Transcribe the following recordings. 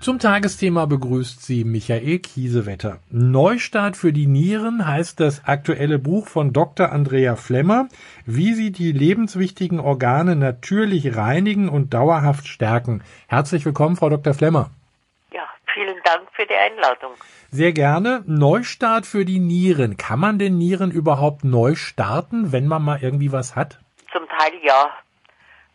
Zum Tagesthema begrüßt Sie Michael Kiesewetter. Neustart für die Nieren heißt das aktuelle Buch von Dr. Andrea Flemmer, wie Sie die lebenswichtigen Organe natürlich reinigen und dauerhaft stärken. Herzlich willkommen, Frau Dr. Flemmer. Ja, vielen Dank für die Einladung. Sehr gerne. Neustart für die Nieren. Kann man den Nieren überhaupt neu starten, wenn man mal irgendwie was hat? Zum Teil ja.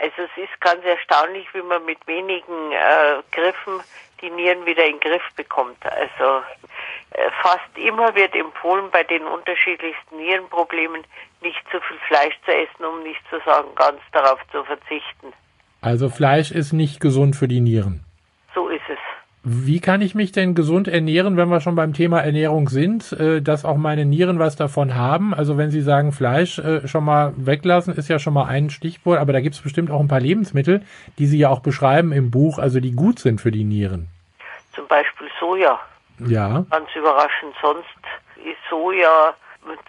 Also es ist ganz erstaunlich, wie man mit wenigen äh, Griffen die Nieren wieder in den Griff bekommt. Also äh, fast immer wird empfohlen, bei den unterschiedlichsten Nierenproblemen nicht zu viel Fleisch zu essen, um nicht zu sagen, ganz darauf zu verzichten. Also Fleisch ist nicht gesund für die Nieren. So ist es. Wie kann ich mich denn gesund ernähren, wenn wir schon beim Thema Ernährung sind, äh, dass auch meine Nieren was davon haben? Also wenn Sie sagen, Fleisch äh, schon mal weglassen, ist ja schon mal ein Stichwort, aber da gibt es bestimmt auch ein paar Lebensmittel, die Sie ja auch beschreiben im Buch, also die gut sind für die Nieren. Zum Beispiel Soja. Ja. Ganz überraschend. Sonst ist Soja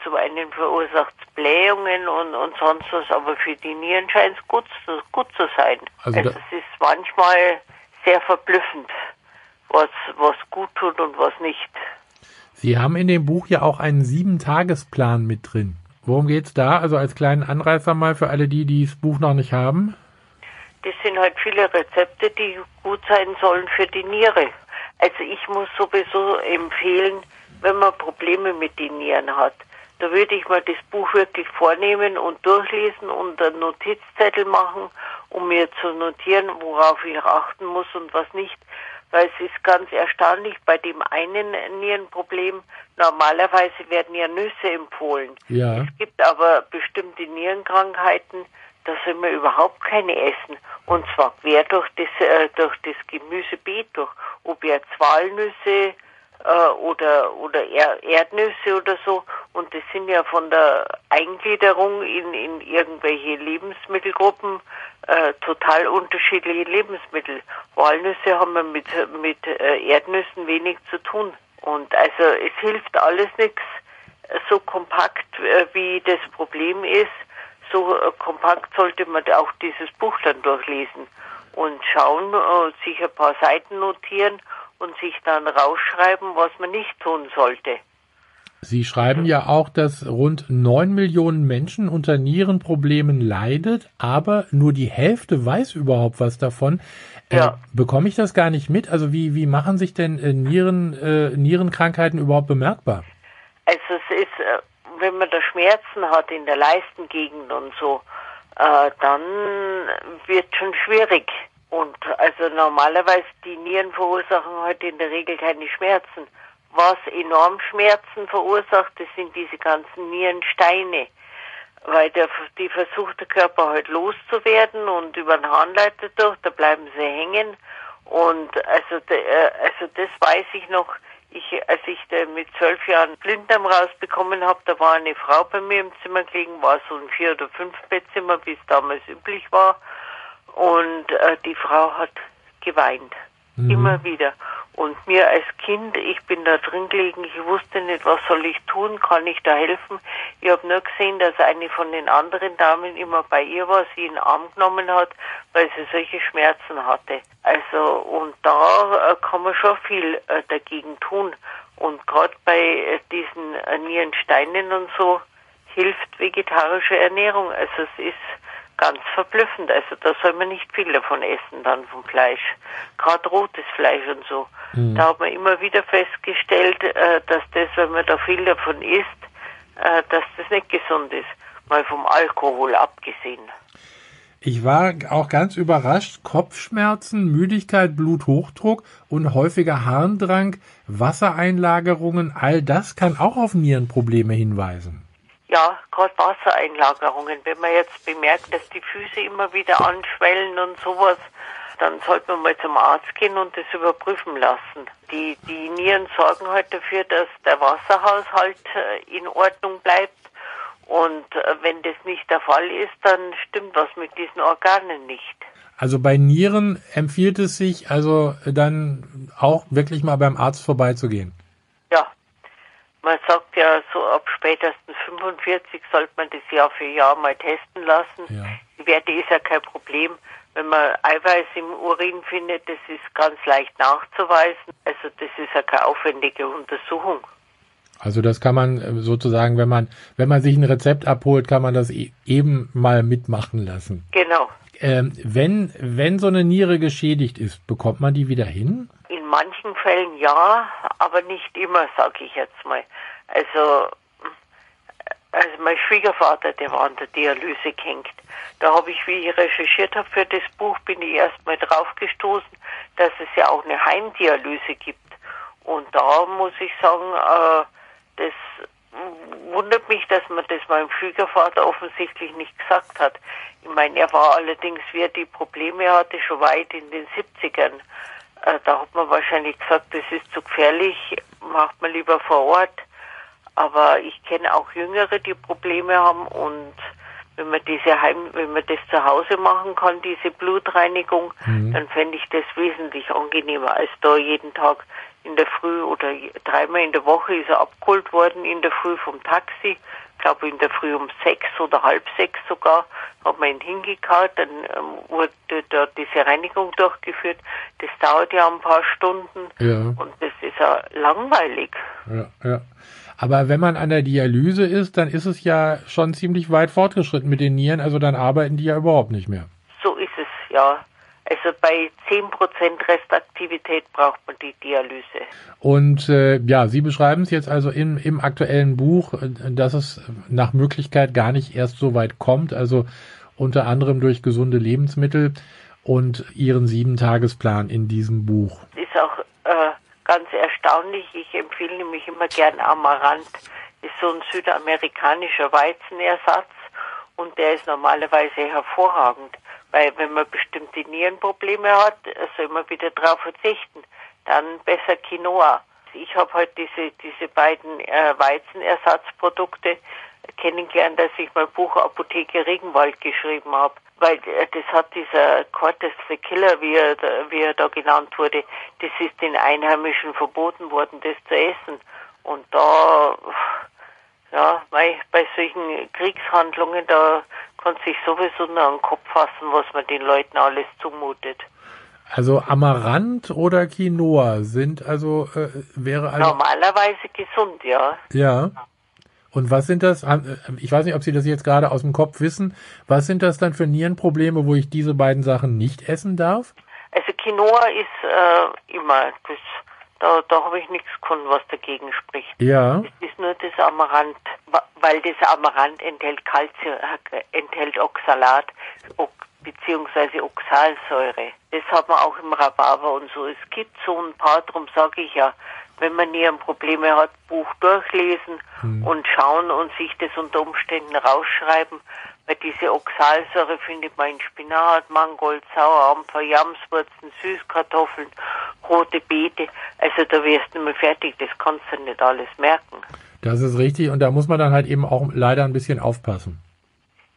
zum einen verursacht Blähungen und, und sonst was, aber für die Nieren scheint es gut, gut zu sein. Also Also, es ist manchmal sehr verblüffend, was, was gut tut und was nicht. Sie haben in dem Buch ja auch einen Sieben-Tagesplan mit drin. Worum geht's da? Also als kleinen Anreißer mal für alle die, die das Buch noch nicht haben. Das sind halt viele Rezepte, die gut sein sollen für die Niere. Also ich muss sowieso empfehlen, wenn man Probleme mit den Nieren hat, da würde ich mal das Buch wirklich vornehmen und durchlesen und einen Notizzettel machen, um mir zu notieren, worauf ich achten muss und was nicht. Weil es ist ganz erstaunlich, bei dem einen Nierenproblem, normalerweise werden ja Nüsse empfohlen. Ja. Es gibt aber bestimmte Nierenkrankheiten, da soll man überhaupt keine essen. Und zwar quer durch das, äh, durch das Gemüsebeet durch. Ob jetzt Walnüsse äh, oder, oder er Erdnüsse oder so. Und das sind ja von der Eingliederung in, in irgendwelche Lebensmittelgruppen äh, total unterschiedliche Lebensmittel. Walnüsse haben wir mit, mit äh, Erdnüssen wenig zu tun. Und also es hilft alles nichts so kompakt äh, wie das Problem ist, so äh, kompakt sollte man auch dieses Buch dann durchlesen und schauen, äh, sich ein paar Seiten notieren und sich dann rausschreiben, was man nicht tun sollte. Sie schreiben ja auch, dass rund neun Millionen Menschen unter Nierenproblemen leidet, aber nur die Hälfte weiß überhaupt was davon. Äh, Ja. bekomme ich das gar nicht mit? Also wie, wie machen sich denn äh, Nieren, äh, Nierenkrankheiten überhaupt bemerkbar? Also es ist, äh, wenn man da Schmerzen hat in der Leistengegend und so, äh, dann wird schon schwierig. Und also normalerweise die Nieren verursachen heute in der Regel keine Schmerzen. Was enorm Schmerzen verursacht, das sind diese ganzen Nierensteine. Weil der, die versucht der Körper halt loszuwerden und über den Harnleiter durch, da bleiben sie hängen. Und also, äh, also das weiß ich noch, ich, als ich mit zwölf Jahren Blinddarm rausbekommen habe, da war eine Frau bei mir im Zimmer gelegen, war so ein Vier- oder Fünf-Bettzimmer, wie es damals üblich war. Und äh, die Frau hat geweint. Immer wieder. Und mir als Kind, ich bin da drin gelegen, ich wusste nicht, was soll ich tun, kann ich da helfen. Ich habe nur gesehen, dass eine von den anderen Damen immer bei ihr war, sie in den Arm genommen hat, weil sie solche Schmerzen hatte. Also, und da äh, kann man schon viel äh, dagegen tun. Und gerade bei äh, diesen Nierensteinen und so hilft vegetarische Ernährung. Also es ist ganz verblüffend. Also da soll man nicht viel davon essen, dann vom Fleisch. Gerade rotes Fleisch und so. Da hat man immer wieder festgestellt, äh, dass das, wenn man da viel davon isst, äh, dass das nicht gesund ist. Mal vom Alkohol abgesehen. Ich war auch ganz überrascht. Kopfschmerzen, Müdigkeit, Bluthochdruck und häufiger Harndrang, Wassereinlagerungen, all das kann auch auf Nierenprobleme hinweisen. Ja, gerade Wassereinlagerungen. Wenn man jetzt bemerkt, dass die Füße immer wieder anschwellen und sowas, dann sollte man mal zum Arzt gehen und das überprüfen lassen. Die, die Nieren sorgen halt dafür, dass der Wasserhaushalt äh, in Ordnung bleibt. Und äh, wenn das nicht der Fall ist, dann stimmt was mit diesen Organen nicht. Also bei Nieren empfiehlt es sich also dann auch wirklich mal beim Arzt vorbeizugehen. Ja, man sagt ja so ab spätestens 45 sollte man das Jahr für Jahr mal testen lassen. Ja. Die Werte ist ja kein Problem. Wenn man Eiweiß im Urin findet, das ist ganz leicht nachzuweisen. Also das ist ja keine aufwendige Untersuchung. Also das kann man äh, sozusagen, wenn man wenn man sich ein Rezept abholt, kann man das e- eben mal mitmachen lassen. Genau. Ähm, wenn wenn so eine Niere geschädigt ist, bekommt man die wieder hin? Manchen Fällen ja, aber nicht immer, sage ich jetzt mal. Also, also mein Schwiegervater, der war an der Dialyse gehängt. Da habe ich, wie ich recherchiert habe für das Buch, bin ich erstmal drauf gestoßen, dass es ja auch eine Heimdialyse gibt. Und da muss ich sagen, äh, das wundert mich, dass man das meinem Schwiegervater offensichtlich nicht gesagt hat. Ich meine, er war allerdings, wie er die Probleme hatte, schon weit in den 70ern. Äh, da hat man wahrscheinlich gesagt, das ist zu gefährlich, macht man lieber vor Ort. Aber ich kenne auch Jüngere, die Probleme haben und wenn man diese Heim, wenn man das zu Hause machen kann, diese Blutreinigung, dann fände ich das wesentlich angenehmer, als da jeden Tag in der Früh oder dreimal in der Woche ist er abgeholt worden in der Früh vom Taxi. Ich glaube in der Früh um sechs oder halb sechs sogar, hat man ihn hingekarrt, dann ähm, wurde da diese Reinigung durchgeführt. Das dauert ja ein paar Stunden Ja. und das ist ja langweilig. Ja, ja. Aber wenn man an der Dialyse ist, dann ist es ja schon ziemlich weit fortgeschritten mit den Nieren, also dann arbeiten die ja überhaupt nicht mehr. So ist es, ja. Also bei 10% Restaktivität braucht man die Dialyse. Und äh, ja, Sie beschreiben es jetzt also im, im aktuellen Buch, äh, dass es nach Möglichkeit gar nicht erst so weit kommt, also unter anderem durch gesunde Lebensmittel und Ihren Sieben-Tagesplan in diesem Buch. Ist auch äh, ganz erstaunlich. Ich empfehle nämlich immer gern Amaranth. Ist so ein südamerikanischer Weizenersatz und der ist normalerweise hervorragend. Weil wenn man bestimmte Nierenprobleme hat, soll man wieder drauf verzichten. Dann besser Quinoa. Ich habe halt diese, diese beiden äh, Weizenersatzprodukte kennengelernt, dass ich mein Buch Apotheke Regenwald geschrieben habe. Weil äh, das hat dieser Cortes the Killer, wie er, da- wie er da genannt wurde, das ist den Einheimischen verboten worden, das zu essen. Und da, ja, bei, bei solchen Kriegshandlungen, da kann sich sowieso nur an den Kopf fassen, was man den Leuten alles zumutet. Also Amaranth oder Quinoa sind also, äh, wäre also, Normalerweise gesund, ja. ja. Und was sind das, äh, ich weiß nicht, ob Sie das jetzt gerade aus dem Kopf wissen, was sind das dann für Nierenprobleme, wo ich diese beiden Sachen nicht essen darf? Also Quinoa ist äh, immer, das, da, da habe ich nichts gefunden, was dagegen spricht. Ja, Es ist nur das Amaranth, weil das Amaranth enthält Calcium, äh, enthält Oxalat beziehungsweise Oxalsäure. Das hat man auch im Rhabarber und so. Es gibt so ein paar, darum sage ich ja, wenn man Nierenprobleme hat, Buch durchlesen und schauen und sich das unter Umständen rausschreiben, weil diese Oxalsäure findet man in Spinat, Mangold, Sauerampfer, Jamswurzeln, Süßkartoffeln, rote Beete. Also da wirst du nicht mehr fertig, das kannst du nicht alles merken. das ist richtig und da muss man dann halt eben auch leider ein bisschen aufpassen.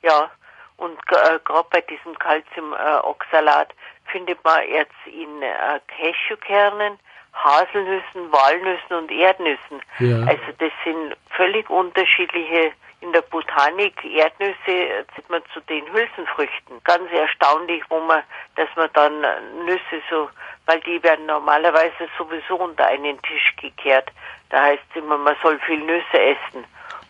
Ja, und äh, gerade bei diesem Calciumoxalat findet man jetzt in äh, Cashewkernen, Haselnüssen, Walnüssen und Erdnüssen. Ja. Also das sind völlig unterschiedliche in der Botanik Erdnüsse äh, sieht man zu den Hülsenfrüchten. Ganz erstaunlich, wo man, dass man dann äh, Nüsse so, weil die werden normalerweise sowieso unter einen Tisch gekehrt. Da heißt es immer, man soll viel Nüsse essen.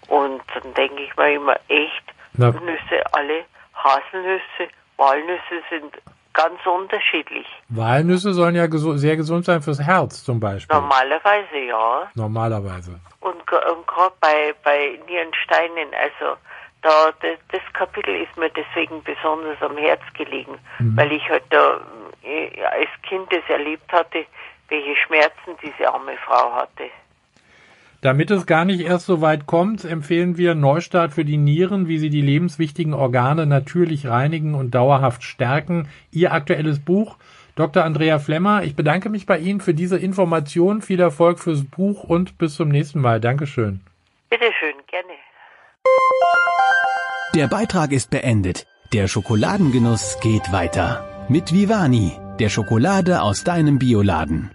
Und dann denke ich mir immer, echt, Na- Nüsse alle, Haselnüsse, Walnüsse sind ganz unterschiedlich. Walnüsse sollen ja gesu sehr gesund sein fürs Herz zum Beispiel. Normalerweise ja. Normalerweise. Und, und gerade bei, bei Nierensteinen, also da das, das Kapitel ist mir deswegen besonders am Herz gelegen, weil ich halt da äh, als Kind das erlebt hatte, welche Schmerzen diese arme Frau hatte. Damit es gar nicht erst so weit kommt, empfehlen wir Neustart für die Nieren, wie sie die lebenswichtigen Organe natürlich reinigen und dauerhaft stärken. Ihr aktuelles Buch. Dr. Andrea Flemmer, ich bedanke mich bei Ihnen für diese Information. Viel Erfolg fürs Buch und bis zum nächsten Mal. Dankeschön. Bitteschön, gerne. Der Beitrag ist beendet. Der Schokoladengenuss geht weiter. Mit Vivani, der Schokolade aus deinem Bioladen.